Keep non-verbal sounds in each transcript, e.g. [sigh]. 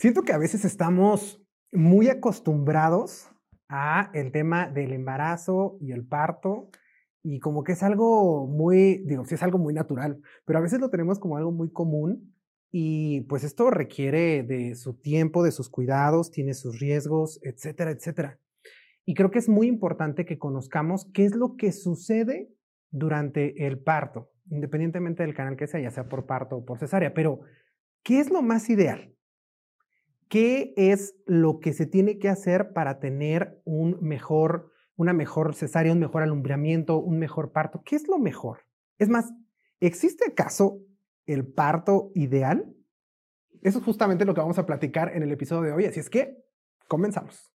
Siento que a veces estamos muy acostumbrados a el tema del embarazo y el parto y como que es algo muy, digo, sí es algo muy natural, pero a veces lo tenemos como algo muy común y pues esto requiere de su tiempo, de sus cuidados, tiene sus riesgos, etcétera, etcétera. Y creo que es muy importante que conozcamos qué es lo que sucede durante el parto, independientemente del canal que sea, ya sea por parto o por cesárea, pero ¿qué es lo más ideal? ¿Qué es lo que se tiene que hacer para tener un mejor, una mejor cesárea, un mejor alumbramiento, un mejor parto? ¿Qué es lo mejor? Es más, ¿existe acaso el parto ideal? Eso es justamente lo que vamos a platicar en el episodio de hoy, así es que comenzamos.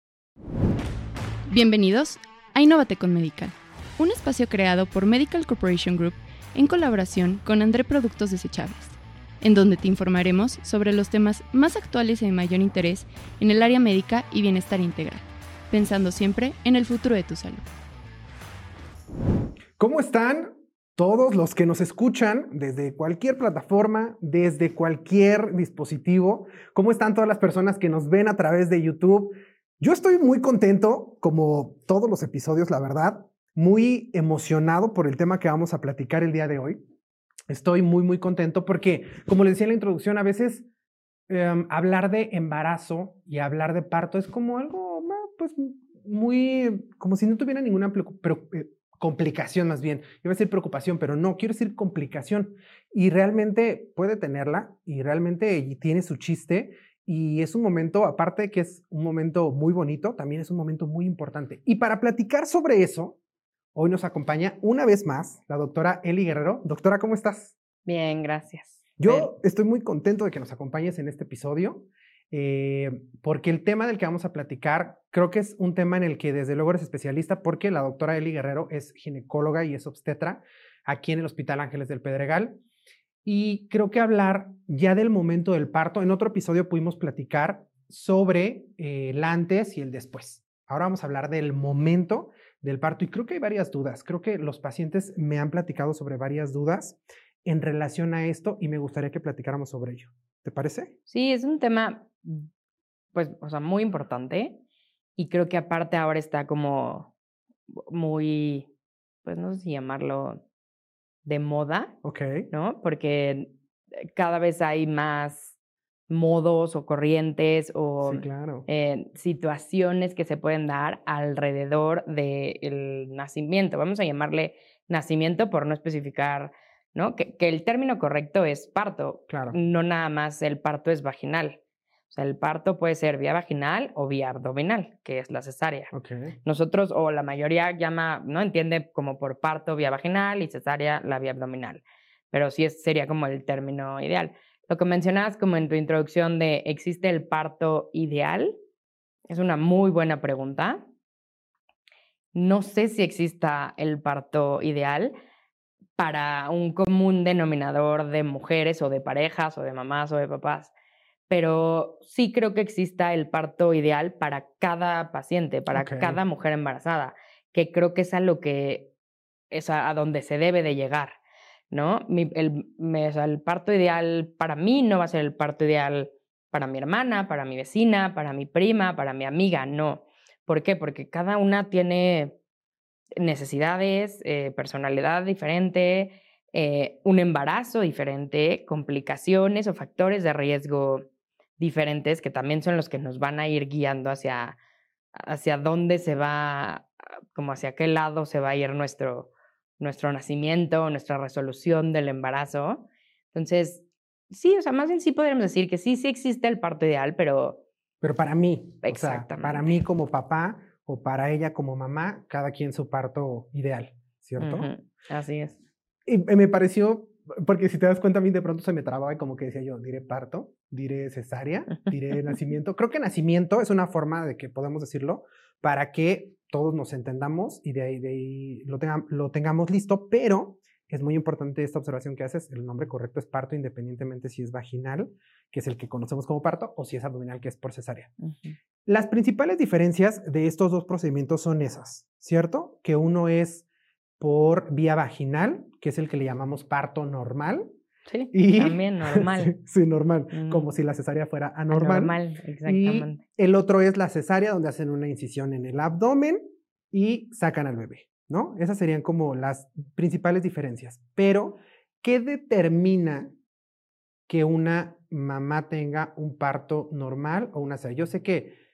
Bienvenidos a Innovate con Medical, un espacio creado por Medical Corporation Group en colaboración con André Productos Desechables en donde te informaremos sobre los temas más actuales y de mayor interés en el área médica y bienestar integral, pensando siempre en el futuro de tu salud. ¿Cómo están todos los que nos escuchan desde cualquier plataforma, desde cualquier dispositivo? ¿Cómo están todas las personas que nos ven a través de YouTube? Yo estoy muy contento, como todos los episodios, la verdad, muy emocionado por el tema que vamos a platicar el día de hoy estoy muy, muy contento porque, como le decía en la introducción, a veces em, hablar de embarazo y hablar de parto es como algo, pues, muy, como si no tuviera ninguna eh, complicación más bien. Iba a decir preocupación, pero no, quiero decir complicación. Y realmente puede tenerla y realmente tiene su chiste. Y es un momento, aparte que es un momento muy bonito, también es un momento muy importante. Y para platicar sobre eso, Hoy nos acompaña una vez más la doctora Eli Guerrero. Doctora, ¿cómo estás? Bien, gracias. Yo estoy muy contento de que nos acompañes en este episodio, eh, porque el tema del que vamos a platicar creo que es un tema en el que desde luego eres especialista, porque la doctora Eli Guerrero es ginecóloga y es obstetra aquí en el Hospital Ángeles del Pedregal. Y creo que hablar ya del momento del parto, en otro episodio pudimos platicar sobre eh, el antes y el después. Ahora vamos a hablar del momento del parto y creo que hay varias dudas. Creo que los pacientes me han platicado sobre varias dudas en relación a esto y me gustaría que platicáramos sobre ello. ¿Te parece? Sí, es un tema, pues, o sea, muy importante y creo que aparte ahora está como muy, pues, no sé si llamarlo de moda. Ok. ¿No? Porque eh, cada vez hay más modos o corrientes o eh, situaciones que se pueden dar alrededor del nacimiento. Vamos a llamarle nacimiento por no especificar, ¿no? Que, el término correcto es parto. Claro. No nada más el parto es vaginal. O sea, el parto puede ser vía vaginal o vía abdominal, que es la cesárea. Nosotros, o la mayoría llama, ¿no? Entiende como por parto vía vaginal y cesárea la vía abdominal. Pero sí sería como el término ideal. Lo que mencionabas como en tu introducción de ¿existe el parto ideal? Es una muy buena pregunta. No sé si exista el parto ideal para un común denominador de mujeres o de parejas o de mamás o de papás, pero sí creo que exista el parto ideal para cada paciente, para cada mujer embarazada, que creo que es a lo que es a donde se debe de llegar. ¿No? el, el parto ideal para mí no va a ser el parto ideal para mi hermana, para mi vecina, para mi prima, para mi amiga, no. ¿Por qué? Porque cada una tiene necesidades, eh, personalidad diferente, eh, un embarazo diferente, complicaciones o factores de riesgo diferentes que también son los que nos van a ir guiando hacia, hacia dónde se va, como hacia qué lado se va a ir nuestro, nuestro nacimiento, nuestra resolución del embarazo. Entonces, sí, o sea, más bien sí podríamos decir que sí, sí existe el parto ideal, pero... Pero para mí, exactamente. para mí como papá o para ella como mamá, cada quien su parto ideal, ¿cierto? Así es. Y me pareció, porque si te das cuenta, a mí de pronto se me trababa y como que decía yo, diré parto, diré cesárea, diré [laughs] nacimiento. Creo que nacimiento es una forma de que podemos decirlo para que todos nos entendamos y de ahí, lo, lo tengamos listo, pero es muy importante esta observación que haces, el nombre correcto es parto independientemente si es vaginal, que es el que conocemos como parto, o si es abdominal, que es por cesárea. Las principales diferencias de estos dos procedimientos son esas, ¿cierto? Que uno es por vía vaginal, que es el que le llamamos parto normal, Sí, y, también normal. [laughs] sí, normal, como si la cesárea fuera anormal. Anormal, exactamente. Y el otro es la cesárea, donde hacen una incisión en el abdomen y sacan al bebé, ¿no? Esas serían como las principales diferencias. Pero, ¿qué determina que una mamá tenga un parto normal o una cesárea? Yo sé que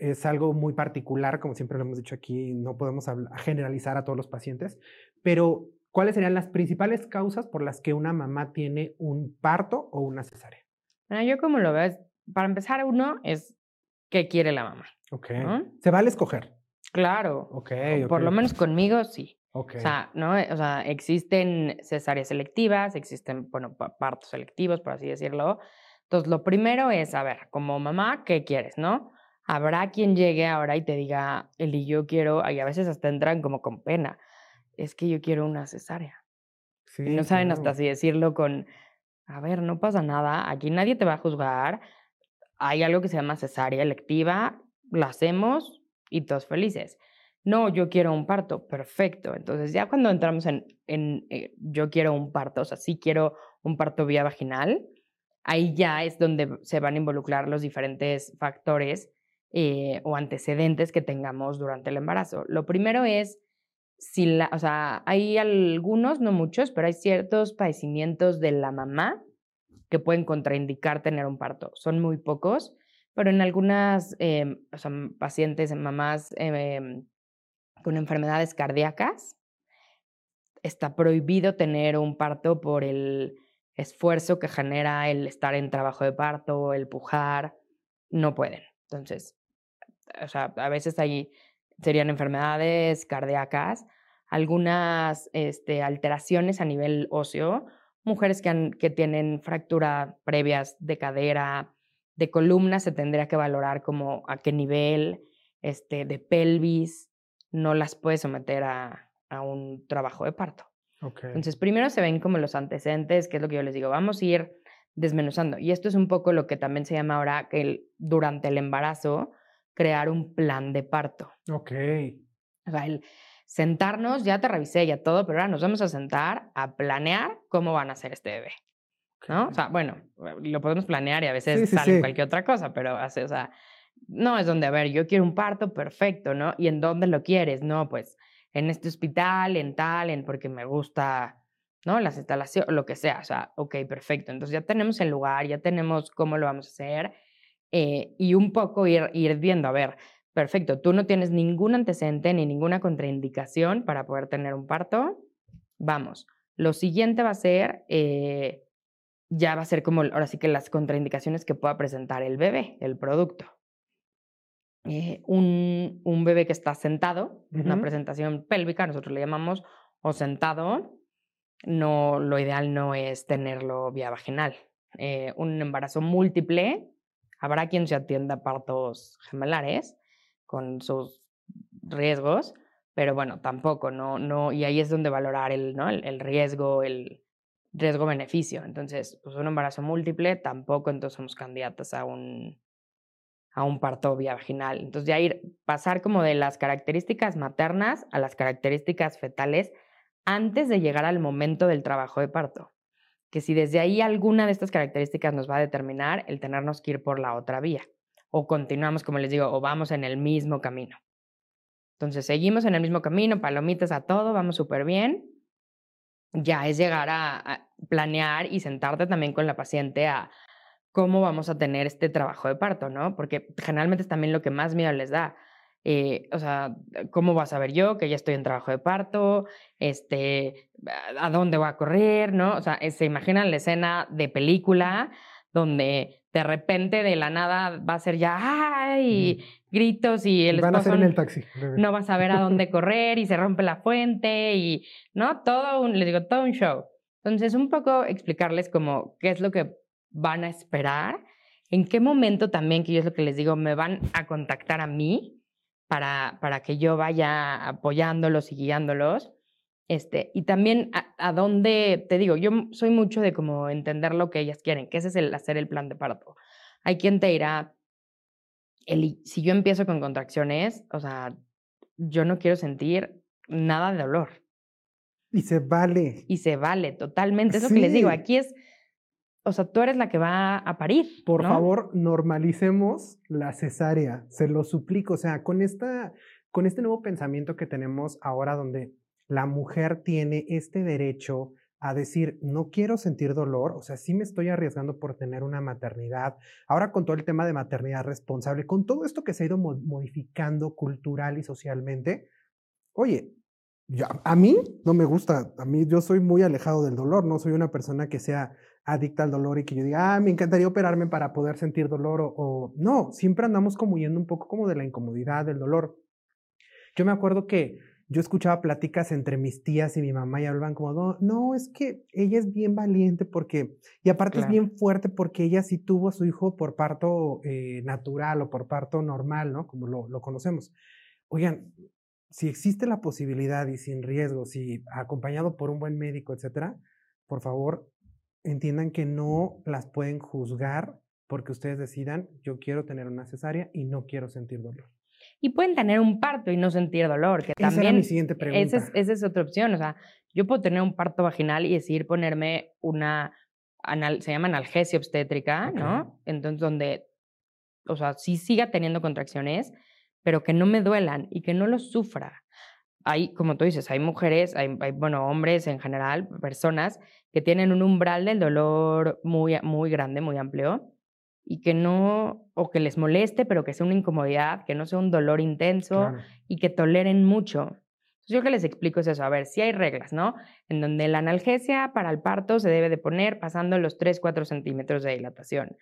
es algo muy particular, como siempre lo hemos dicho aquí, no podemos generalizar a todos los pacientes, pero ¿cuáles serían las principales causas por las que una mamá tiene un parto o una cesárea? Bueno, yo como lo veo, para empezar, uno es qué quiere la mamá. Ok. Se vale escoger. Claro. Ok. Por lo menos conmigo, sí. Okay. O sea, ¿no? O sea, existen cesáreas selectivas, existen, bueno, partos selectivos, por así decirlo. Entonces, lo primero es, a ver, como mamá, ¿qué quieres, no? Habrá quien llegue ahora y te diga, Eli, yo quiero, y a veces hasta entran como con pena, es que yo quiero una cesárea. Sí, y no saben hasta así decirlo con, a ver, no pasa nada, aquí nadie te va a juzgar, hay algo que se llama cesárea electiva, la hacemos y todos felices. No, yo quiero un parto, perfecto. Entonces ya cuando entramos en, en eh, yo quiero un parto, o sea, sí quiero un parto vía vaginal, ahí ya es donde se van a involucrar los diferentes factores eh, o antecedentes que tengamos durante el embarazo. Lo primero es, si la, o sea, hay algunos, no muchos, pero hay ciertos padecimientos de la mamá que pueden contraindicar tener un parto. Son muy pocos, pero en algunas eh, o sea, pacientes, mamás eh, con enfermedades cardíacas, está prohibido tener un parto por el esfuerzo que genera el estar en trabajo de parto, el pujar, no pueden. Entonces, o sea, a veces ahí serían enfermedades cardíacas, algunas este, alteraciones a nivel óseo, mujeres que, que tienen fractura previas de cadera, de columna, se tendría que valorar como a qué nivel, este, de pelvis, no las puede someter a, a un trabajo de parto. Entonces, primero se ven como los antecedentes, que es lo que yo les digo, vamos a ir desmenuzando. Y esto es un poco lo que también se llama ahora que durante el embarazo crear un plan de parto. Ok. O sea, el sentarnos, ya te revisé ya todo, pero ahora nos vamos a sentar a planear cómo van a hacer este bebé. ¿No? O sea, bueno, lo podemos planear y a veces sale cualquier otra cosa, pero hace, o sea, no es donde, a ver, yo quiero un parto perfecto, ¿no? ¿Y en dónde lo quieres? No, pues en este hospital, en tal, en porque me gusta, ¿no? Las instalaciones, lo que sea, o sea, ok, perfecto. Entonces ya tenemos el lugar, ya tenemos cómo lo vamos a hacer eh, y un poco ir, ir viendo, a ver, perfecto, tú no tienes ningún antecedente ni ninguna contraindicación para poder tener un parto, vamos. Lo siguiente va a ser, eh, ya va a ser como, ahora sí que las contraindicaciones que pueda presentar el bebé, el producto. Eh, un, un, bebé que está sentado, una presentación pélvica, nosotros le llamamos, o sentado, no, lo ideal no es tenerlo vía vaginal. un embarazo múltiple, Habrá quien se atienda a partos gemelares con sus riesgos, pero bueno, tampoco, no, no, y ahí es donde valorar el, ¿no? el, riesgo, el riesgo-beneficio. Entonces, pues un embarazo múltiple, tampoco entonces somos candidatas a un, a un parto vía vaginal. Entonces, ya ir, pasar como de las características maternas a las características fetales antes de llegar al momento del trabajo de parto que si desde ahí alguna de estas características nos va a determinar el tenernos que ir por la otra vía, o continuamos, como les digo, o vamos en el mismo camino. Entonces, seguimos en el mismo camino, palomitas a todo, vamos súper bien. Ya es llegar a, planear y sentarte también con la paciente a cómo vamos a tener este trabajo de parto, ¿no? Porque generalmente es también lo que más miedo les da. Eh, o sea, ¿cómo vas a ver yo que ya estoy en trabajo de parto? Este, ¿a dónde voy a correr? ¿No? O sea, eh, se imaginan la escena de película donde de repente de la nada va a ser ya ¡ay! gritos y el Van a ser en el taxi. No vas a ver a dónde [laughs] correr y se rompe la fuente y, ¿no? Todo un, les digo, todo un show. Entonces, un poco explicarles como qué es lo que van a esperar, en qué momento también, que yo es lo que les digo, me van a contactar a mí para, para que yo vaya apoyándolos y guiándolos. Este, y también a, dónde, te digo, yo soy mucho de como entender lo que ellas quieren, que ese es el hacer el plan de parto. Hay quien te dirá, el, si yo empiezo con contracciones, o sea, yo no quiero sentir nada de dolor. Y se vale. Y se vale, totalmente. Es lo que les digo, aquí es, o sea, tú eres la que va a parir. Por favor, normalicemos la cesárea, se lo suplico. O sea, con, esta, con este nuevo pensamiento que tenemos ahora donde la mujer tiene este derecho a decir, no quiero sentir dolor, o sea, sí me estoy arriesgando por tener una maternidad. Ahora con todo el tema de maternidad responsable, con todo esto que se ha ido modificando cultural y socialmente, oye, a mí no me gusta, a mí yo soy muy alejado del dolor, no soy una persona que sea adicta al dolor y que yo diga, ah, me encantaría operarme para poder sentir dolor o, o no, siempre andamos como yendo un poco como de la incomodidad, del dolor. Yo me acuerdo que yo escuchaba pláticas entre mis tías y mi mamá y hablaban como, no, es que ella es bien valiente porque, y aparte es bien fuerte porque ella sí tuvo a su hijo por parto eh, natural o por parto normal, ¿no? Como lo, lo conocemos. Oigan, si existe la posibilidad y sin riesgo, si acompañado por un buen médico, etcétera, por favor, entiendan que no las pueden juzgar porque ustedes decidan, yo quiero tener una cesárea y no quiero sentir dolor y pueden tener un parto y no sentir dolor, que esa también... mi siguiente pregunta. Esa es, esa es, otra opción, o sea, yo puedo tener un parto vaginal y decidir ponerme una, se llama analgesia obstétrica, ¿no? Entonces, donde, o sea, sí siga teniendo contracciones, pero que no me duelan y que no lo sufra. Hay, como tú dices, hay mujeres, hay, hay, bueno, hombres en general, personas que tienen un umbral del dolor muy, muy grande, muy amplio, y que no, o que les moleste, pero que sea una incomodidad, que no sea un dolor intenso y que toleren mucho. Entonces, yo que les explico es eso, a ver, si hay reglas, ¿no? En donde la analgesia para el parto se debe de poner pasando los 3, 4 centímetros de dilatación.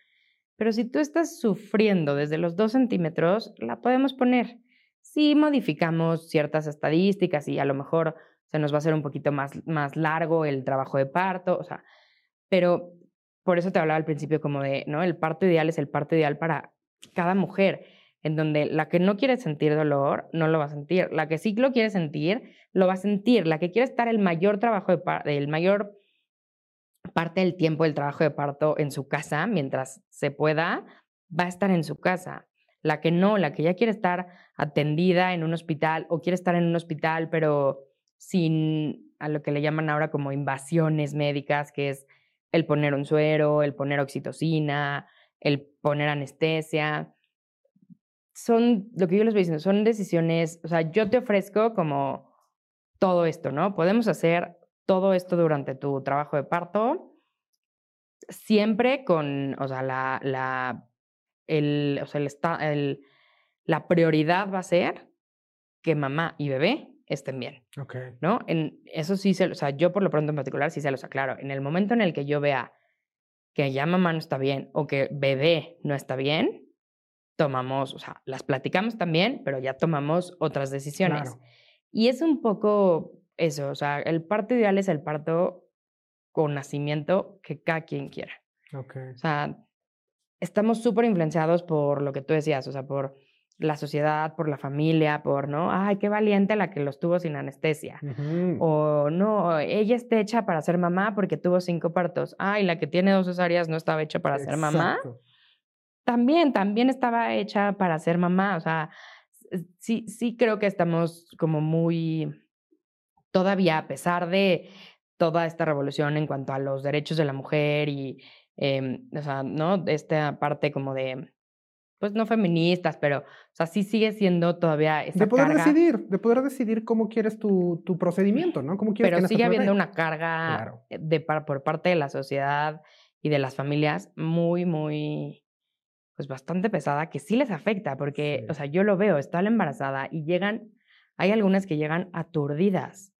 Pero si tú estás sufriendo desde los 2 centímetros, la podemos poner. Si modificamos ciertas estadísticas y a lo mejor se nos va a hacer un poquito más, más largo el trabajo de parto, o sea, pero por eso te hablaba al principio como de, ¿no? El parto ideal es el parto ideal para cada mujer, en donde la que no quiere sentir dolor no lo va a sentir, la que sí lo quiere sentir lo va a sentir, la que quiere estar el mayor trabajo de el mayor parte del tiempo del trabajo de parto en su casa mientras se pueda, va a estar en su casa. La que no, la que ya quiere estar atendida en un hospital o quiere estar en un hospital pero sin a lo que le llaman ahora como invasiones médicas, que es el poner un suero, el poner oxitocina, el poner anestesia. Son, lo que yo les voy diciendo, son decisiones, o sea, yo te ofrezco como todo esto, ¿no? Podemos hacer todo esto durante tu trabajo de parto, siempre con, o sea, la, la, el, o sea, el, el, la prioridad va a ser que mamá y bebé estén bien. Ok. ¿No? En, eso sí, se, o sea, yo por lo pronto en particular sí se los aclaro. En el momento en el que yo vea que ya mamá no está bien o que bebé no está bien, tomamos, o sea, las platicamos también, pero ya tomamos otras decisiones. Y es un poco eso, o sea, el parto ideal es el parto con nacimiento que cada quien quiera. Okay. O sea, estamos súper influenciados por lo que tú decías, o sea, por la sociedad, por la familia, por, ¿no? Ay, qué valiente la que los tuvo sin anestesia. O no, ella está hecha para ser mamá porque tuvo cinco partos. Ay, la que tiene dos cesáreas no estaba hecha para ser mamá. También, también estaba hecha para ser mamá. O sea, sí, sí creo que estamos como muy, todavía a pesar de toda esta revolución en cuanto a los derechos de la mujer y, em, o sea, ¿no? Esta parte como de pues no feministas, pero, o sea, sí sigue siendo todavía esa De poder decidir, de poder decidir cómo quieres tu, tu procedimiento, ¿no? ¿Cómo quieres pero sigue habiendo una carga de, por parte de la sociedad y de las familias muy, muy, pues bastante pesada, que sí les afecta, porque, o sea, yo lo veo, está la embarazada y llegan, hay algunas que llegan aturdidas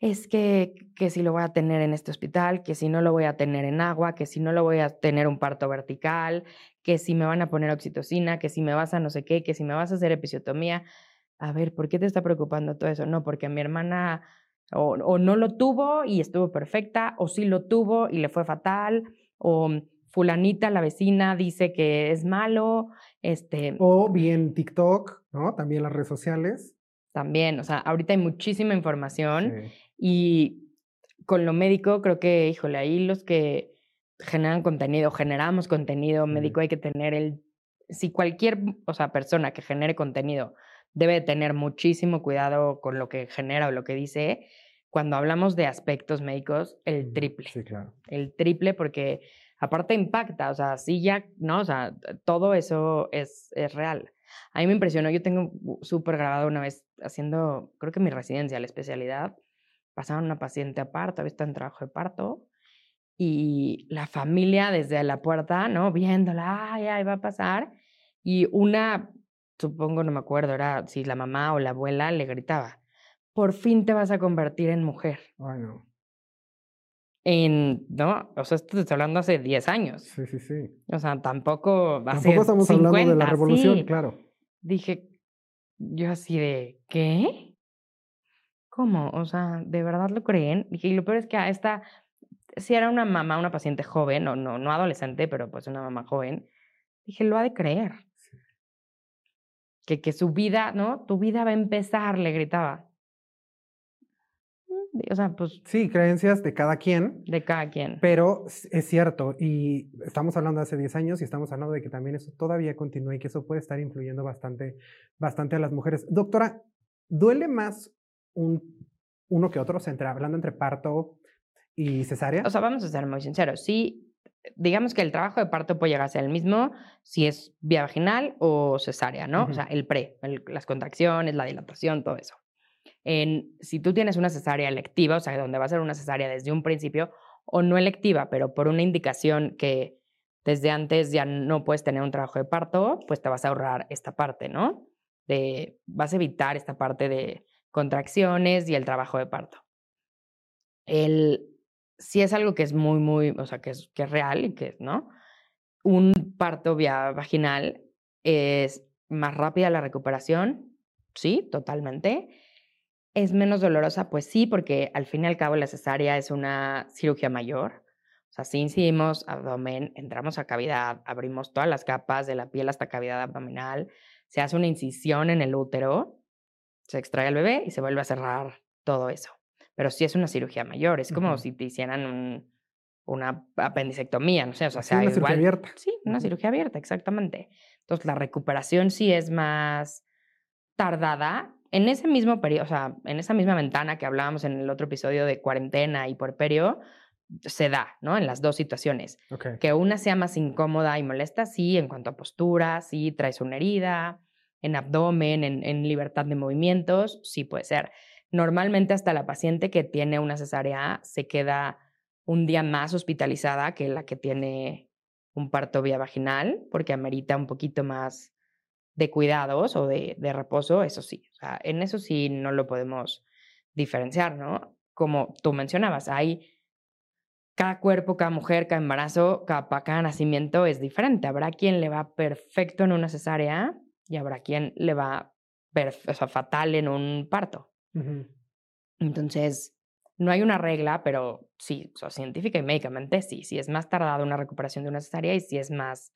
es que, que si lo voy a tener en este hospital, que si no lo voy a tener en agua, que si no lo voy a tener un parto vertical, que si me van a poner oxitocina, que si me vas a no sé qué, que si me vas a hacer episiotomía. A ver, ¿por qué te está preocupando todo eso? No, porque mi hermana o, o no lo tuvo y estuvo perfecta, o sí lo tuvo y le fue fatal, o fulanita, la vecina, dice que es malo. Este, o bien TikTok, ¿no? También las redes sociales. También, o sea, ahorita hay muchísima información. Y con lo médico, creo que, híjole, ahí los que generan contenido, generamos contenido médico, hay que tener el. Si cualquier, o sea, persona que genere contenido debe tener muchísimo cuidado con lo que genera o lo que dice, cuando hablamos de aspectos médicos, el triple. Sí, claro. El triple porque aparte impacta, o sea, sí ya, ¿no? O sea, todo eso es, es real. A mí me impresionó, yo tengo súper grabado una vez haciendo, creo que mi residencia, la especialidad, pasaron una paciente a parto, había estado en trabajo de parto, y la familia desde la puerta, ¿no? Viéndola, ay, ay, va a pasar. Y una, supongo, no me acuerdo, era si la mamá o la abuela le gritaba, por fin te vas a convertir en mujer. Ay. En, ¿no? O sea, esto te estoy hablando hace 10 años. Sí, sí, sí. O sea, tampoco va Tampoco estamos hablando de la revolución, claro. Dije, yo así de, ¿qué? ¿Cómo? O sea, ¿de verdad lo creen? Dije, y lo peor es que a esta si era una mamá, una paciente joven, no, no, no adolescente, pero pues una mamá joven, dije, lo ha de creer. Que, que su vida, ¿no? Tu vida va a empezar, le gritaba. O sea, pues. Sí, creencias de cada quien. De cada quien. Pero es cierto, y estamos hablando de hace 10 años y estamos hablando de que también eso todavía continúa y que eso puede estar influyendo bastante, bastante a las mujeres. Doctora, ¿duele más un, uno que otro, entre, hablando entre parto ¿Y cesárea? O sea, vamos a ser muy sinceros. Sí, digamos que el trabajo de parto puede llegar a ser el mismo si es vía vaginal o cesárea, ¿no? O sea, el pre, las contracciones, la dilatación, todo eso. En, si tú tienes una cesárea electiva, o sea, donde va a ser una cesárea desde un principio, o no electiva, pero por una indicación que desde antes ya no puedes tener un trabajo de parto, pues te vas a ahorrar esta parte, ¿no? De, vas a evitar esta parte de contracciones y el trabajo de parto. El, si es algo que es muy, muy, o sea, que es, que es real y que, ¿no? Un parto vía vaginal es más rápida la recuperación, sí, totalmente. Es menos dolorosa, pues sí, porque al fin y al cabo la cesárea es una cirugía mayor. O sea, si incidimos abdomen, entramos a cavidad, abrimos todas las capas de la piel hasta cavidad abdominal, se hace una incisión en el útero, se extrae el bebé y se vuelve a cerrar todo eso pero sí es una cirugía mayor, es como si te hicieran una apendicectomía, no sé, o sea, sí, una cirugía abierta. Sí, una cirugía abierta, exactamente. Entonces, la recuperación sí es más tardada. En ese mismo periodo, o sea, en esa misma ventana que hablábamos en el otro episodio de cuarentena y porperio, se da, ¿no? En las dos situaciones. Que una sea más incómoda y molesta, sí, en cuanto a postura, sí, traes una herida, en abdomen, en, en libertad de movimientos, sí puede ser. Normalmente hasta la paciente que tiene una cesárea se queda un día más hospitalizada que la que tiene un parto vía vaginal, porque amerita un poquito más de cuidados o de, reposo, eso sí. O sea, en eso sí no lo podemos diferenciar, ¿no? Como tú mencionabas, hay cada cuerpo, cada mujer, cada embarazo, cada, cada nacimiento es diferente. Habrá quien le va perfecto en una cesárea y habrá quien le va o sea, fatal en un parto. Entonces, no hay una regla, pero sí, o científica y médicamente sí, sí es más tardada una recuperación de una cesárea y si es más,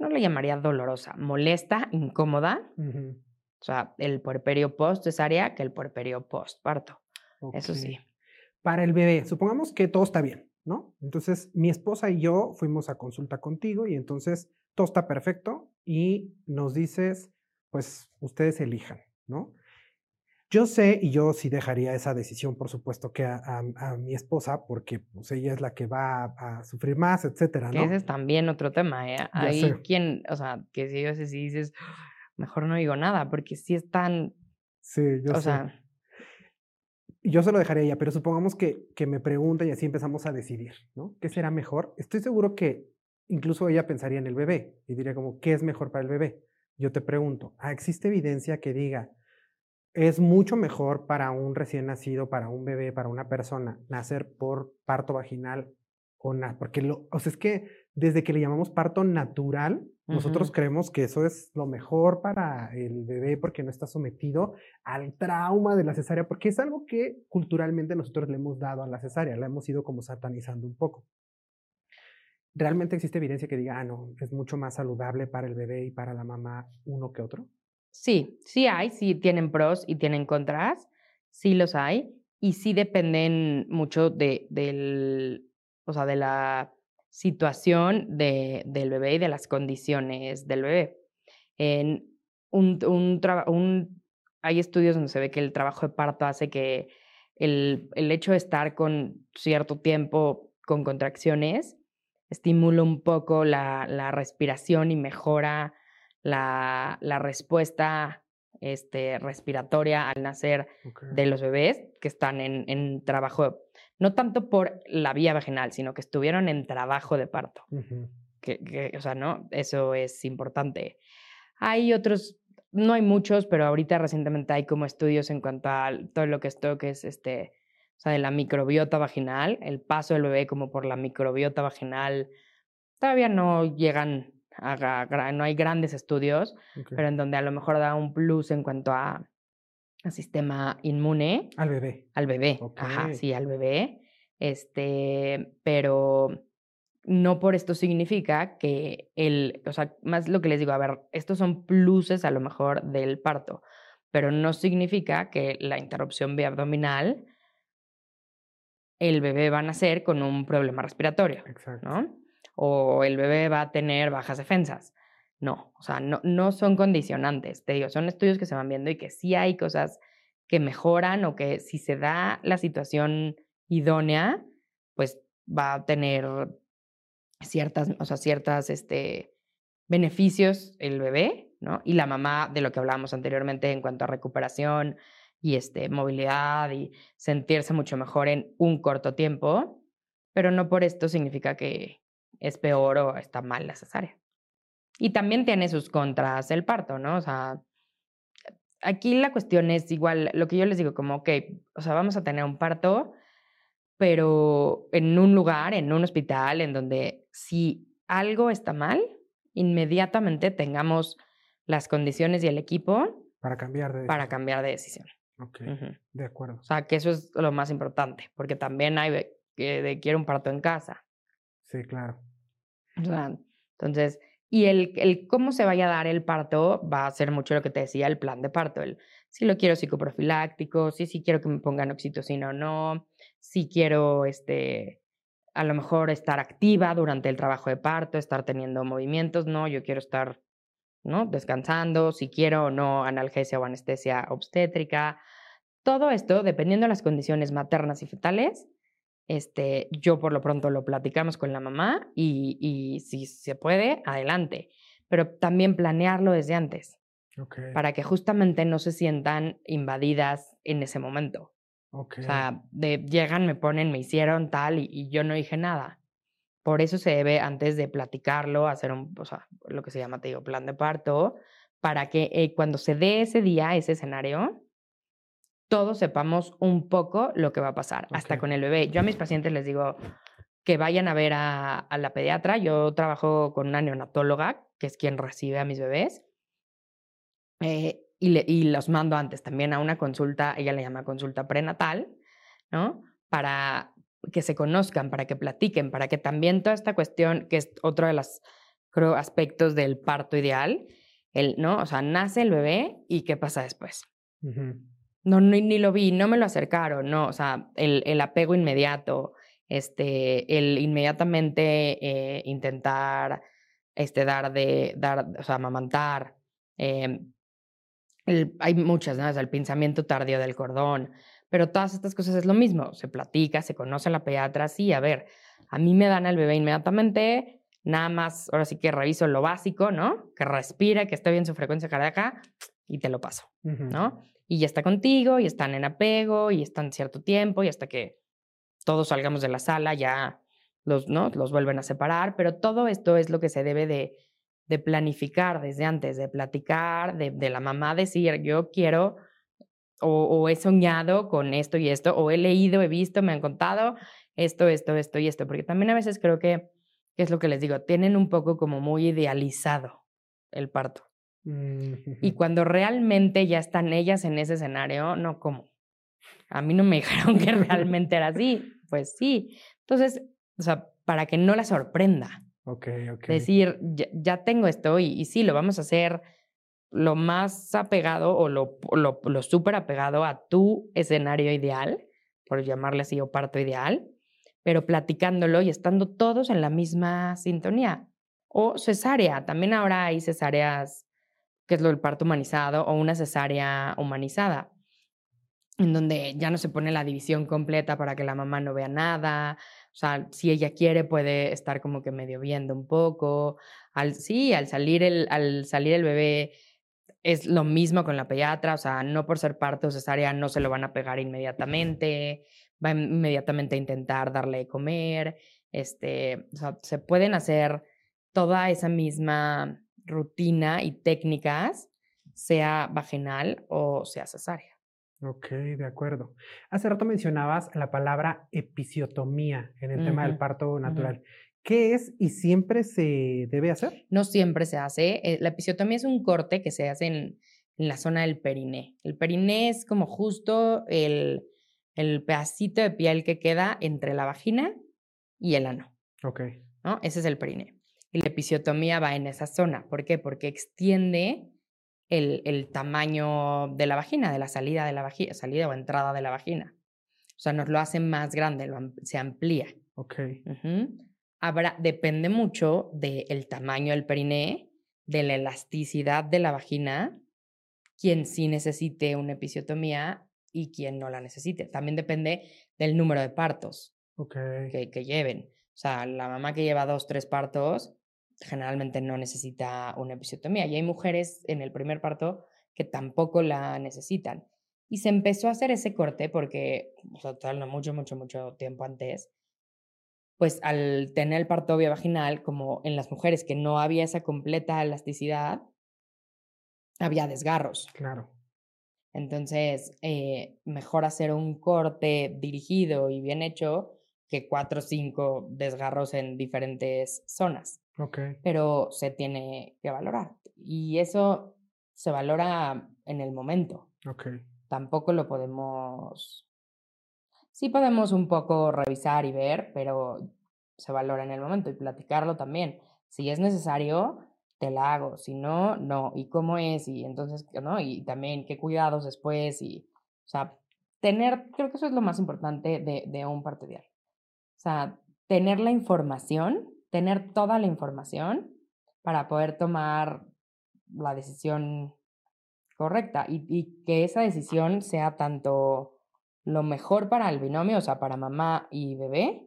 no le llamaría dolorosa, molesta, incómoda. O sea, el puerperio post cesárea que el puerperio post parto. Eso sí. Para el bebé, supongamos que todo está bien, ¿no? Entonces, mi esposa y yo fuimos a consulta contigo y entonces todo está perfecto y nos dices, pues ustedes elijan, ¿no? Yo sé, y yo sí dejaría esa decisión, por supuesto, que a, mi esposa, porque pues, ella es la que va a, sufrir más, etcétera, ¿no? ese es también otro tema, ¿eh? Hay quien, o sea, que si yo sé si dices, mejor no digo nada, porque si es tan... Sí, yo o Sea, yo se lo dejaría a ella, pero supongamos que, que me pregunta y así empezamos a decidir, ¿no? ¿Qué será mejor? Estoy seguro que incluso ella pensaría en el bebé y diría como, ¿qué es mejor para el bebé? Yo te pregunto, ¿ah, ¿existe evidencia que diga es mucho mejor para un recién nacido, para un bebé, para una persona, nacer por parto vaginal o nada, porque lo, o sea, es que desde que le llamamos parto natural, nosotros creemos que eso es lo mejor para el bebé porque no está sometido al trauma de la cesárea, porque es algo que culturalmente nosotros le hemos dado a la cesárea, la hemos ido como satanizando un poco. ¿Realmente existe evidencia que diga, ah, no, es mucho más saludable para el bebé y para la mamá uno que otro? Sí, sí hay, sí tienen pros y tienen contras, sí los hay, y sí dependen mucho de, del, o sea, de la situación de, del bebé y de las condiciones del bebé. En un, un, hay estudios donde se ve que el trabajo de parto hace que el, el hecho de estar con cierto tiempo con contracciones estimula un poco la, la respiración y mejora la, la respuesta este, respiratoria al nacer de los bebés que están en, en, trabajo, no tanto por la vía vaginal, sino que estuvieron en trabajo de parto. que, que, o sea, ¿no? Eso es importante. Hay otros, no hay muchos, pero ahorita recientemente hay como estudios en cuanto a todo lo que esto que es este, o sea, de la microbiota vaginal, el paso del bebé como por la microbiota vaginal, todavía no llegan no hay grandes estudios, pero en donde a lo mejor da un plus en cuanto a, sistema inmune. Al bebé. Al bebé. Ajá, sí, al bebé. Este, pero no por esto significa que el, o sea, más lo que les digo, a ver, estos son pluses a lo mejor del parto, pero no significa que la interrupción vía abdominal el bebé va a nacer con un problema respiratorio, Exacto. ¿no? O el bebé va a tener bajas defensas. No, o sea, no, no son condicionantes, te digo, son estudios que se van viendo y que sí hay cosas que mejoran o que si se da la situación idónea, pues va a tener ciertas, o sea, ciertas, este, beneficios el bebé, ¿no? Y la mamá, de lo que hablábamos anteriormente en cuanto a recuperación y este, movilidad y sentirse mucho mejor en un corto tiempo, pero no por esto significa que, es peor o está mal la cesárea. Y también tiene sus contras el parto, ¿no? O sea, aquí la cuestión es igual, lo que yo les digo, como, ok, o sea, vamos a tener un parto, pero en un lugar, en un hospital, en donde si algo está mal, inmediatamente tengamos las condiciones y el equipo para cambiar de, para cambiar de decisión. Ok, de acuerdo. O sea, que eso es lo más importante, porque también hay que de, quiero un parto en casa. Sí, claro entonces, y el, el, cómo se vaya a dar el parto va a ser mucho lo que te decía el plan de parto. El, si lo quiero psicoprofiláctico, si, si quiero que me pongan oxitocina o no, si quiero, este, a lo mejor estar activa durante el trabajo de parto, estar teniendo movimientos, no, yo quiero estar, ¿no? Descansando, si quiero o no analgesia o anestesia obstétrica. Todo esto, dependiendo de las condiciones maternas y fetales, este, yo por lo pronto lo platicamos con la mamá y, y si se puede, adelante. Pero también planearlo desde antes. Para que justamente no se sientan invadidas en ese momento. O sea, de, llegan, me ponen, me hicieron tal y, yo no dije nada. Por eso se debe, antes de platicarlo, hacer un, o sea, lo que se llama, te digo, plan de parto, para que eh, cuando se dé ese día, ese escenario, todos sepamos un poco lo que va a pasar, hasta con el bebé. Yo a mis pacientes les digo que vayan a ver a, la pediatra. Yo trabajo con una neonatóloga, que es quien recibe a mis bebés, eh, y, y los mando antes también a una consulta, ella le llama consulta prenatal, ¿no? Para que se conozcan, para que platiquen, para que también toda esta cuestión, que es otro de los creo, aspectos del parto ideal, el, ¿no? O sea, nace el bebé y qué pasa después. No, ni, lo vi, no me lo acercaron, no, o sea, el, el apego inmediato, este, el inmediatamente eh, intentar, este, dar de, dar, o sea, amamantar, em, hay muchas, ¿no? el pensamiento tardío del cordón, pero todas estas cosas es lo mismo, se platica, se conoce a la pediatra, sí, a ver, a mí me dan al bebé inmediatamente, nada más, ahora sí que reviso lo básico, ¿no? Que respire, que esté bien su frecuencia cardíaca y te lo paso, ¿no? Y ya está contigo y están en apego y están cierto tiempo y hasta que todos salgamos de la sala ya los, ¿no? los vuelven a separar, pero todo esto es lo que se debe de, de planificar desde antes, de platicar, de, de la mamá decir, yo quiero o, he soñado con esto y esto, o he leído, he visto, me han contado esto, esto, esto y esto, porque también a veces creo que, que es lo que les digo, tienen un poco como muy idealizado el parto. Y cuando realmente ya están ellas en ese escenario, no como. A mí no me [laughs] dijeron que [laughs] realmente era así. Pues sí. Entonces, o sea, para que no la sorprenda. Ok, ok. Decir, ya, tengo esto y, y, sí, lo vamos a hacer lo más apegado o lo, lo, lo súper apegado a tu escenario ideal, por llamarle así, o parto ideal, pero platicándolo y estando todos en la misma sintonía. O cesárea, también ahora hay cesáreas que es lo del parto humanizado, o una cesárea humanizada. en donde ya no se pone la división completa para que la mamá no vea nada. O sea, si ella quiere puede estar como que medio viendo un poco. Al, sí, al salir, el, al salir el bebé es lo mismo con la pediatra, o sea, no por ser parto cesárea no se lo van a pegar inmediatamente, va inmediatamente a intentar darle de comer, este, o sea, se pueden hacer toda esa misma rutina y técnicas, sea vaginal o sea cesárea. Ok, de acuerdo. Hace rato mencionabas la palabra episiotomía en el tema del parto natural. ¿Qué es y siempre se debe hacer? No siempre se hace. Eh, la episiotomía es un corte que se hace en, la zona del periné. El periné es como justo el, el, pedacito de piel que queda entre la vagina y el ano. Ok. ¿no? Ese es el periné. Episiotomía va en esa zona. ¿Por qué? Porque extiende el, el tamaño de la vagina, de la salida de la vagina, salida o entrada de la vagina. O sea, nos lo hace más grande, se amplía. Ok habrá, depende mucho del tamaño del periné, de la elasticidad de la vagina, quien sí necesite una episiotomía y quien no la necesite. También depende del número de partos que, que, lleven. O sea, la mamá que lleva dos, tres partos, generalmente no necesita una episiotomía. Y hay mujeres en el primer parto que tampoco la necesitan. Y se empezó a hacer ese corte porque, o sea, no mucho, mucho, mucho tiempo antes, pues al tener el parto vaginal, como en las mujeres que no había esa completa elasticidad, había desgarros. Claro. Entonces, eh, mejor hacer un corte dirigido y bien hecho que cuatro o cinco desgarros en diferentes zonas. Ok. Pero se tiene que valorar. Y eso se valora en el momento. Ok. Tampoco lo podemos sí podemos un poco revisar y ver, pero se valora en el momento y platicarlo también. Si es necesario, te la hago. Si no, no. ¿Y cómo es? Y entonces, ¿no? Y también qué cuidados después. Y, o sea, tener, creo que eso es lo más importante de, de un parto diario. O sea, tener la información, tener toda la información para poder tomar la decisión correcta y, y que esa decisión sea tanto lo mejor para el binomio, o sea, para mamá y bebé,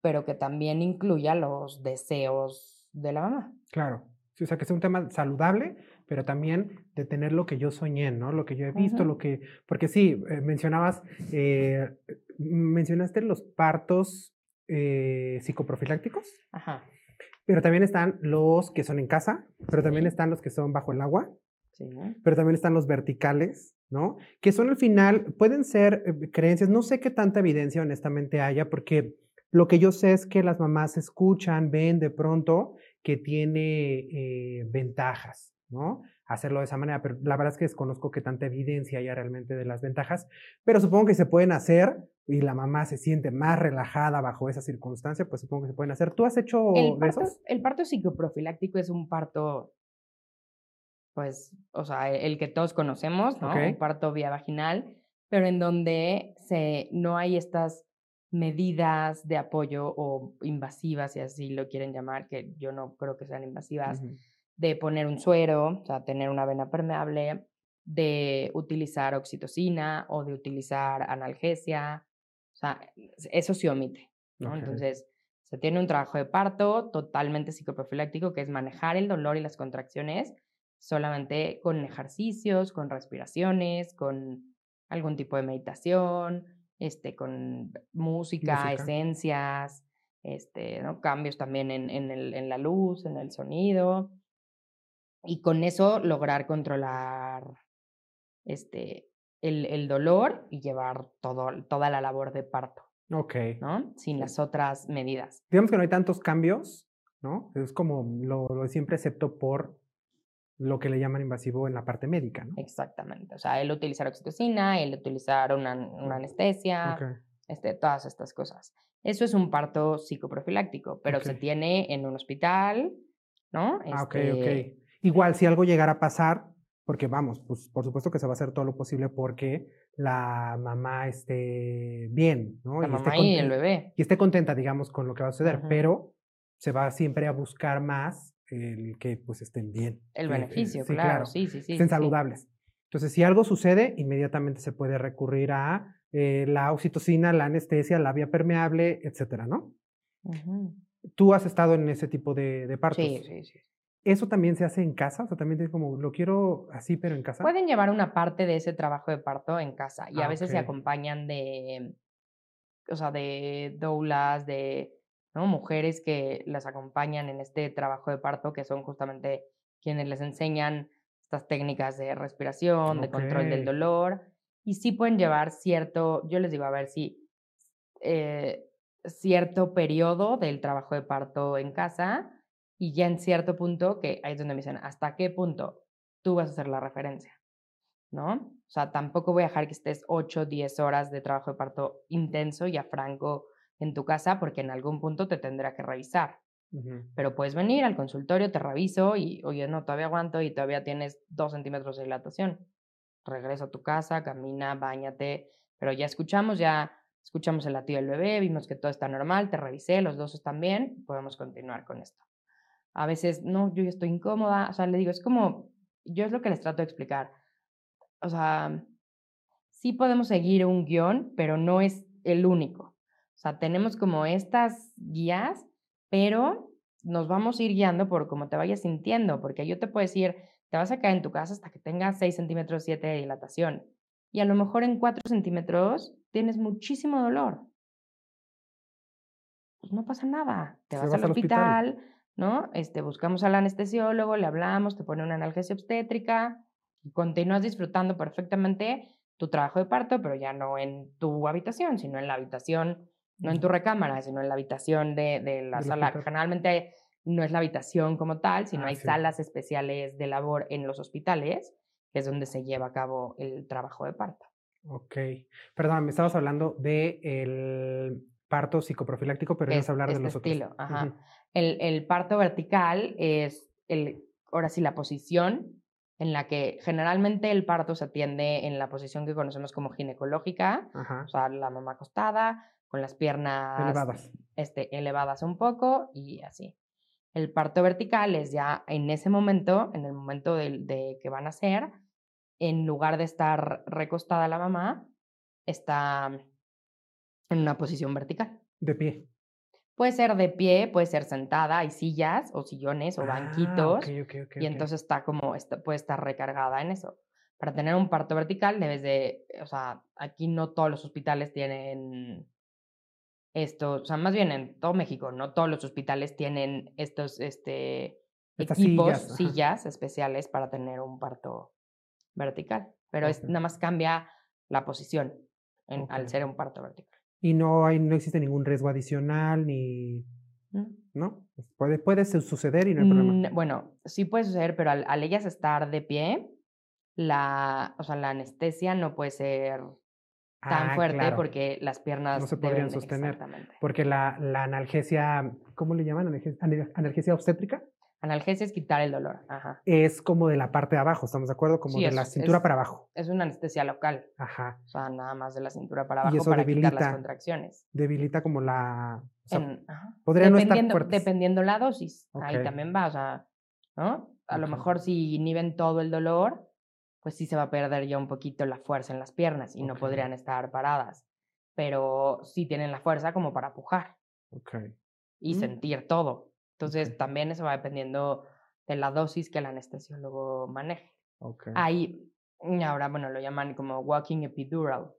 pero que también incluya los deseos de la mamá. Claro. o sea, que sea un tema saludable, pero también de tener lo que yo soñé, ¿no? Lo que yo he visto, lo que... Porque sí, eh, mencionabas, eh, mencionaste los partos eh, psicoprofilácticos. Ajá. Pero también están los que son en casa, pero también están los que son bajo el agua. Sí. Pero también están los verticales, ¿no? Que son al final, pueden ser eh, creencias, no sé qué tanta evidencia honestamente haya, porque lo que yo sé es que las mamás escuchan, ven de pronto que tiene eh, ventajas, ¿no? Hacerlo de esa manera, pero la verdad es que desconozco qué tanta evidencia haya realmente de las ventajas, pero supongo que se pueden hacer y la mamá se siente más relajada bajo esa circunstancia, pues supongo que se pueden hacer. ¿Tú has hecho el de esos? El parto psicoprofiláctico es un parto pues, o sea, el que todos conocemos, ¿no? Un parto vía vaginal, pero en donde se, no hay estas medidas de apoyo o invasivas, si así lo quieren llamar, que yo no creo que sean invasivas, de poner un suero, o sea, tener una vena permeable, de utilizar oxitocina o de utilizar analgesia, o sea, eso se omite, ¿no? Entonces, se tiene un trabajo de parto totalmente psicoprofiláctico, que es manejar el dolor y las contracciones solamente con ejercicios, con respiraciones, con algún tipo de meditación, este, con música, esencias, este, ¿no? cambios también en, en, el, en la luz, en el sonido, y con eso lograr controlar este, el, el dolor y llevar todo, toda la labor de parto. Ok. ¿no? Sin las otras medidas. Digamos que no hay tantos cambios, ¿no? Es como lo, lo siempre, excepto por lo que le llaman invasivo en la parte médica, ¿no? Exactamente. O sea, el utilizar oxitocina, el utilizar una, una anestesia, este, todas estas cosas. Eso es un parto psicoprofiláctico, pero se tiene en un hospital, ¿no? Ah, ok, ok. Igual, si algo llegara a pasar, porque vamos, pues por supuesto que se va a hacer todo lo posible porque la mamá esté bien, ¿no? La y mamá y el bebé. Y esté contenta, digamos, con lo que va a suceder, pero se va siempre a buscar más el que pues estén bien. El beneficio, claro. Sí, sí, sí. Estén saludables. Entonces, si algo sucede, inmediatamente se puede recurrir a eh, la oxitocina, la anestesia, la vía permeable, etcétera, ¿no? Tú has estado en ese tipo de, de partos. Sí, sí, sí. ¿Eso también se hace en casa? O sea, también es como, lo quiero así, pero en casa. Pueden llevar una parte de ese trabajo de parto en casa y a ah, veces se acompañan de, o sea, de doulas, de ¿no? mujeres que las acompañan en este trabajo de parto, que son justamente quienes les enseñan estas técnicas de respiración, de control del dolor. Y sí pueden llevar cierto, yo les digo, a ver si eh, cierto periodo del trabajo de parto en casa y ya en cierto punto, que ahí es donde me dicen, ¿hasta qué punto tú vas a hacer la referencia? ¿No? O sea, tampoco voy a dejar que estés 8, 10 horas de trabajo de parto intenso y a franco en tu casa porque en algún punto te tendrá que revisar. Pero puedes venir al consultorio, te reviso y, oye, no, todavía aguanto y todavía tienes dos centímetros de dilatación. Regreso a tu casa, camina, bañate, pero ya escuchamos, ya escuchamos el latido del bebé, vimos que todo está normal, te revisé, los dos están bien, podemos continuar con esto. A veces, no, yo estoy incómoda, o sea, le digo, es como, yo es lo que les trato de explicar. O sea, sí podemos seguir un guion, pero no es el único. O sea, tenemos como estas guías, pero nos vamos a ir guiando por cómo te vayas sintiendo, porque yo te puedo decir, te vas a caer en tu casa hasta que tengas 6 centímetros 7 de dilatación. Y a lo mejor en 4 centímetros tienes muchísimo dolor. Pues no pasa nada. Te vas, al hospital, ¿no? Este, buscamos al anestesiólogo, le hablamos, te pone una analgesia obstétrica y continúas disfrutando perfectamente tu trabajo de parto, pero ya no en tu habitación, sino en la habitación, no en tu recámara, sino en la habitación de, la sala. Generalmente no es la habitación como tal, sino ah, hay salas especiales de labor en los hospitales, que es donde se lleva a cabo el trabajo de parto. Ok. Perdón, me estabas hablando del el parto psicoprofiláctico, pero es hablar de los otros. Estilo, el, el, parto vertical es, el, ahora sí, la posición en la que generalmente el parto se atiende en la posición que conocemos como ginecológica, o sea, la mamá acostada, con las piernas elevadas. Este, elevadas un poco y así. El parto vertical es ya en ese momento, en el momento de, de que van a ser, en lugar de estar recostada la mamá, está en una posición vertical. De pie. Puede ser de pie, puede ser sentada, hay sillas o sillones o ah, banquitos. y entonces está como, puede estar recargada en eso. Para tener un parto vertical debes de, o sea, aquí no todos los hospitales tienen esto, o sea, más bien en todo México, no todos los hospitales tienen estos este, equipos, sillas, especiales para tener un parto vertical. Pero es, nada más cambia la posición al ser un parto vertical. Y no, hay, no existe ningún riesgo adicional ni... ¿No? Puede, puede suceder y no hay problema. Bueno, sí puede suceder, pero al, ellas estar de pie, la, o sea, la anestesia no puede ser tan ah, fuerte porque las piernas no se podrían sostener. Porque la, la, analgesia, ¿cómo le llaman? analgesia obstétrica. Analgesia es quitar el dolor. Ajá. Es como de la parte de abajo, ¿estamos de acuerdo? Como de la cintura para abajo. Es una anestesia local. Ajá. O sea, nada más de la cintura para abajo para quitar las contracciones. Debilita como la. podría no estar. Dependiendo la dosis. Ahí también va, o sea, ¿no? A lo mejor si inhiben todo el dolor, pues sí se va a perder ya un poquito la fuerza en las piernas y no podrían estar paradas. Pero sí tienen la fuerza como para pujar. Ok. Y mm. sentir todo. Entonces, también eso va dependiendo de la dosis que el anestesiólogo maneje. Okay. Ahí, ahora, bueno, lo llaman como walking epidural,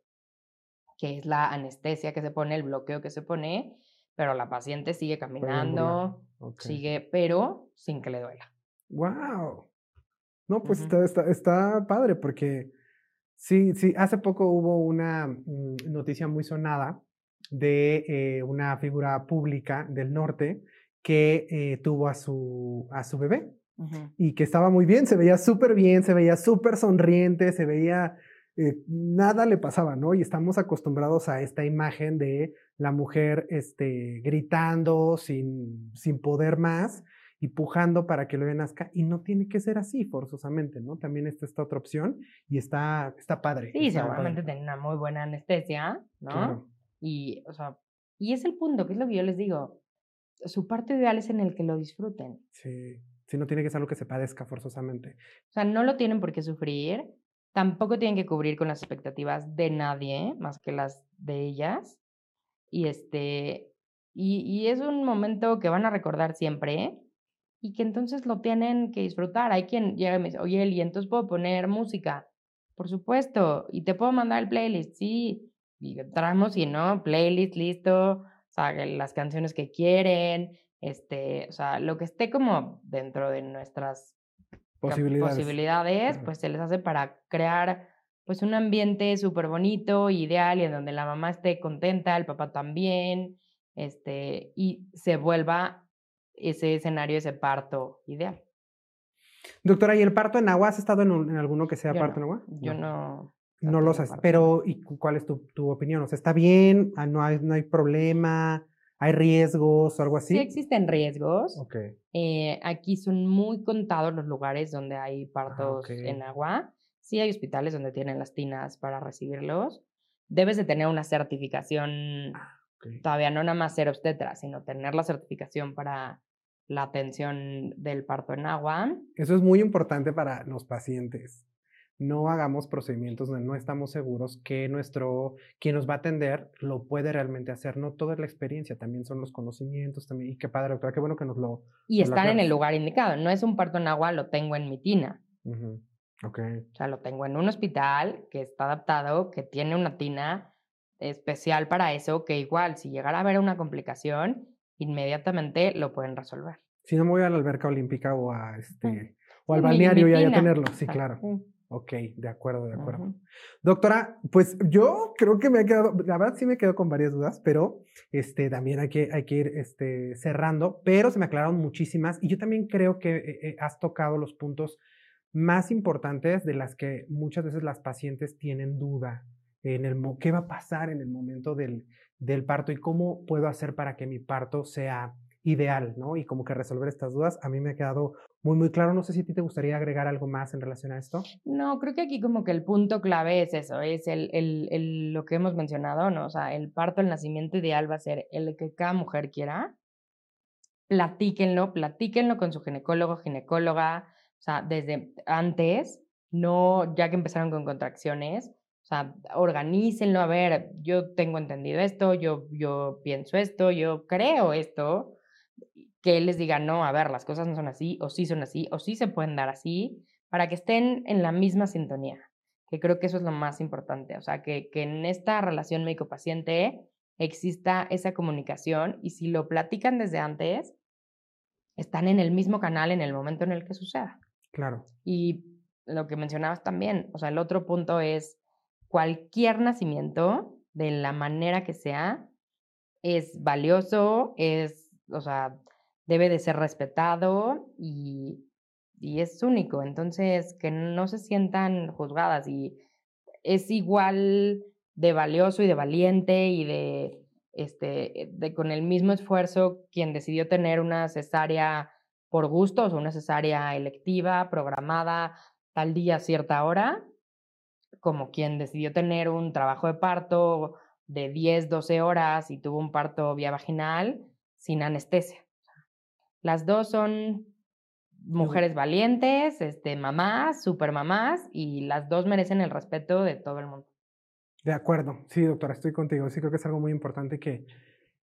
que es la anestesia que se pone, el bloqueo que se pone, pero la paciente sigue caminando, sigue, pero sin que le duela. ¡Wow! No, pues está, está, está, padre porque sí, sí, hace poco hubo una mm, noticia muy sonada de eh, una figura pública del norte que eh, tuvo a su, a su bebé y que estaba muy bien, se veía súper bien, se veía súper sonriente, se veía, eh, nada le pasaba, ¿no? Y estamos acostumbrados a esta imagen de la mujer este, gritando sin, sin poder más y pujando para que lo bebé nazca y no tiene que ser así forzosamente, ¿no? También está esta otra opción y está, está padre. Sí, seguramente tiene una muy buena anestesia, ¿no? Y, o sea, y es el punto, que es lo que yo les digo su parte ideal es en el que lo disfruten. Sí, sí, no tiene que ser algo que se padezca forzosamente. O sea, no lo tienen por qué sufrir, tampoco tienen que cubrir con las expectativas de nadie más que las de ellas. Y este, y, y es un momento que van a recordar siempre y que entonces lo tienen que disfrutar. Hay quien llega y me dice, oye, y entonces puedo poner música. Por supuesto, y te puedo mandar el playlist, sí. Y entramos y no, playlist listo, o sea, las canciones que quieren, este, o sea, lo que esté como dentro de nuestras posibilidades, posibilidades pues se les hace para crear pues un ambiente súper bonito, ideal, y en donde la mamá esté contenta, el papá también, este, y se vuelva ese escenario, ese parto ideal. Doctora, ¿y el parto en agua? ¿Has estado en, alguno que sea parto en agua? Yo no. No, lo sé, pero ¿y cuál es tu, tu, opinión? O sea, ¿está bien? Ah, ¿No hay, no hay problema? ¿Hay riesgos o algo así? Sí existen riesgos. Okay. Eh, aquí son muy contados los lugares donde hay ah, partos en agua. Sí hay hospitales donde tienen las tinas para recibirlos. Debes de tener una certificación, ah, todavía no nada más ser obstetra, sino tener la certificación para la atención del parto en agua. Eso es muy importante para los pacientes. No hagamos procedimientos donde no estamos seguros que nuestro, quien nos va a atender lo puede realmente hacer. No toda la experiencia, también son los conocimientos también. Y qué padre, doctora, qué bueno que nos lo... Y están en el lugar indicado. No es un parto en agua, lo tengo en mi tina. Ok. O sea, lo tengo en un hospital que está adaptado, que tiene una tina especial para eso, que igual, si llegara a haber una complicación, inmediatamente lo pueden resolver. Si no me voy a la alberca olímpica o a este o al balneario y a tenerlo, sí, claro. Ok, de acuerdo, de acuerdo. Doctora, pues yo creo que me ha quedado, la verdad sí me quedo con varias dudas, pero este, también hay que, hay que ir este, cerrando, pero se me aclararon muchísimas y yo también creo que eh, eh, has tocado los puntos más importantes de las que muchas veces las pacientes tienen duda en el qué va a pasar en el momento del, del parto y cómo puedo hacer para que mi parto sea ideal, ¿no? Y como que resolver estas dudas, a mí me ha quedado muy, muy claro. No sé si a ti te gustaría agregar algo más en relación a esto. No, creo que aquí como que el punto clave es eso, es el, el, el, lo que hemos mencionado, ¿no? O sea, el parto, el nacimiento ideal va a ser el que cada mujer quiera. Platíquenlo, platíquenlo con su ginecólogo, ginecóloga, o sea, desde antes, no ya que empezaron con contracciones, o sea, organícenlo, a ver, yo tengo entendido esto, yo, yo pienso esto, yo creo esto, que él les diga, no, a ver, las cosas no son así, o sí son así, o sí se pueden dar así, para que estén en la misma sintonía, que creo que eso es lo más importante, o sea, que, que en esta relación médico-paciente exista esa comunicación y si lo platican desde antes, están en el mismo canal en el momento en el que suceda. Claro. Y lo que mencionabas también, o sea, el otro punto es cualquier nacimiento, de la manera que sea, es valioso, es, o sea, debe de ser respetado y, y es único. Entonces, que no se sientan juzgadas y es igual de valioso y de valiente y de, este, de con el mismo esfuerzo quien decidió tener una cesárea por gustos o una cesárea electiva, programada tal día, cierta hora, como quien decidió tener un trabajo de parto de 10, 12 horas y tuvo un parto vía vaginal sin anestesia. Las dos son mujeres valientes, este, mamás, super mamás, y las dos merecen el respeto de todo el mundo. De acuerdo, sí, doctora, estoy contigo. Sí, creo que es algo muy importante que,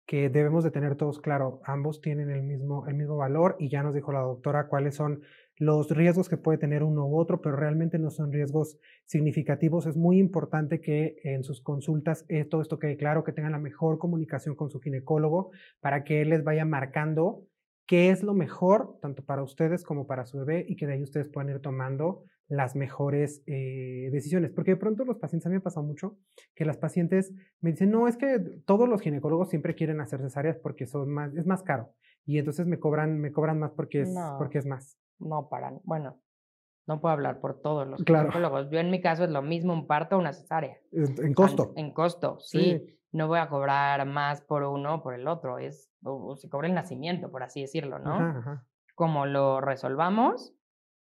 que debemos de tener todos claro. Ambos tienen el mismo, el mismo valor y ya nos dijo la doctora cuáles son los riesgos que puede tener uno u otro, pero realmente no son riesgos significativos. Es muy importante que en sus consultas eh, todo esto quede claro, que tengan la mejor comunicación con su ginecólogo para que él les vaya marcando qué es lo mejor, tanto para ustedes como para su bebé, y que de ahí ustedes puedan ir tomando las mejores eh, decisiones. Porque de pronto los pacientes, a mí me ha pasado mucho, que las pacientes me dicen, no, es que todos los ginecólogos siempre quieren hacer cesáreas porque son más, es más caro. Y entonces me cobran, me cobran más porque es, porque es más. No, para, bueno, no puedo hablar por todos los ginecólogos. Yo en mi caso es lo mismo un parto o una cesárea. En, costo. En, costo, sí. No voy a cobrar más por uno o por el otro. Es o, se cobra el nacimiento, por así decirlo, ¿no? Como lo resolvamos,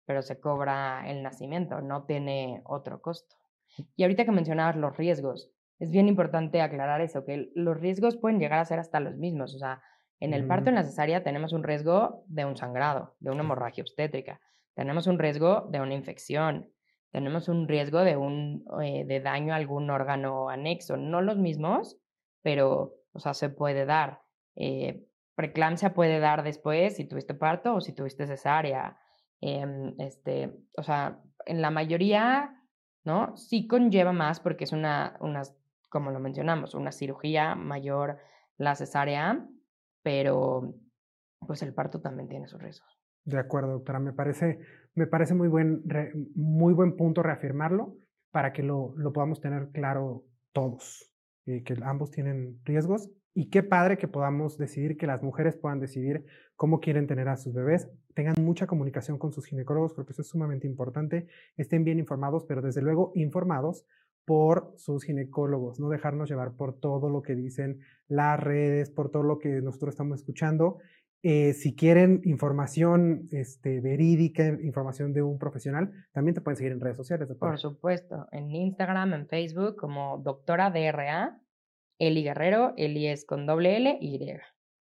pero se cobra el nacimiento, no tiene otro costo. Y ahorita que mencionabas los riesgos, es bien importante aclarar eso, que los riesgos pueden llegar a ser hasta los mismos. O sea, en el parto en la cesárea tenemos un riesgo de un sangrado, de una hemorragia obstétrica, tenemos un riesgo de una infección, tenemos un riesgo de, un, eh, de daño a algún órgano anexo. No los mismos, pero, o sea, se puede dar. Eh, preeclampsia puede dar después si tuviste parto o si tuviste cesárea. Em, este, o sea, en la mayoría, ¿no? Sí conlleva más porque es una, una, como lo mencionamos, una cirugía mayor la cesárea, pero pues el parto también tiene sus riesgos. De acuerdo, doctora. Me parece, me parece muy, buen, muy buen punto reafirmarlo para que lo, lo podamos tener claro todos, y que ambos tienen riesgos. Y qué padre que podamos decidir, que las mujeres puedan decidir cómo quieren tener a sus bebés, tengan mucha comunicación con sus ginecólogos, porque eso es sumamente importante, estén bien informados, pero desde luego informados por sus ginecólogos, no dejarnos llevar por todo lo que dicen las redes, por todo lo que nosotros estamos escuchando eh, si quieren información este, verídica, información de un profesional, también te pueden seguir en redes sociales. Por supuesto, en Instagram, en Facebook, como doctora DRA, Eli Guerrero, Eli es con doble L y Y.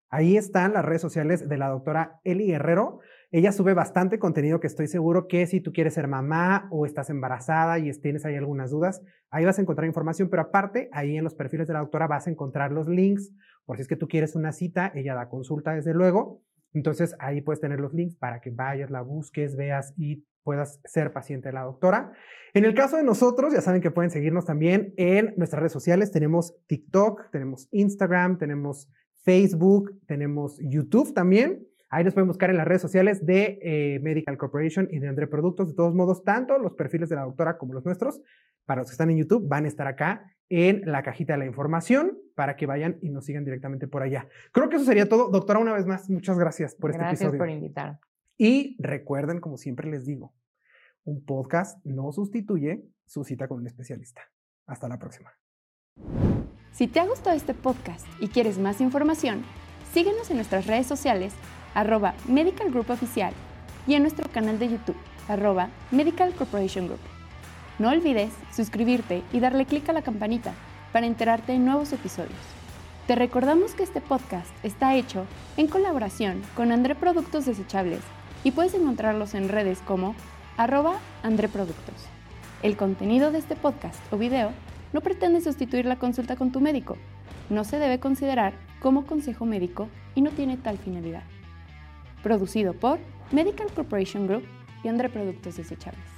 Ahí están las redes sociales de la doctora Eli Guerrero. Ella sube bastante contenido que estoy seguro que si tú quieres ser mamá o estás embarazada y tienes ahí algunas dudas, ahí vas a encontrar información, pero aparte, ahí en los perfiles de la doctora vas a encontrar los links, por si es que tú quieres una cita, ella da consulta desde luego. Entonces ahí puedes tener los links para que vayas, la busques, veas y puedas ser paciente de la doctora. En el caso de nosotros, ya saben que pueden seguirnos también en nuestras redes sociales. Tenemos TikTok, tenemos Instagram, tenemos Facebook, tenemos YouTube también. Ahí nos pueden buscar en las redes sociales de eh, Medical Corporation y de André Productos. De todos modos, tanto los perfiles de la doctora como los nuestros, para los que están en YouTube, van a estar acá en la cajita de la información para que vayan y nos sigan directamente por allá. Creo que eso sería todo. Doctora, una vez más, muchas gracias por este episodio. Gracias por invitar. Y recuerden, como siempre les digo, un podcast no sustituye su cita con un especialista. Hasta la próxima. Si te ha gustado este podcast y quieres más información, síguenos en nuestras redes sociales arroba Medical Group Oficial y en nuestro canal de YouTube, arroba Medical Corporation Group. No olvides suscribirte y darle clic a la campanita para enterarte de nuevos episodios. Te recordamos que este podcast está hecho en colaboración con André Productos Desechables y puedes encontrarlos en redes como arroba André Productos. El contenido de este podcast o video no pretende sustituir la consulta con tu médico. No se debe considerar como consejo médico y no tiene tal finalidad producido por Medical Corporation Group y Andre Productos Desechables.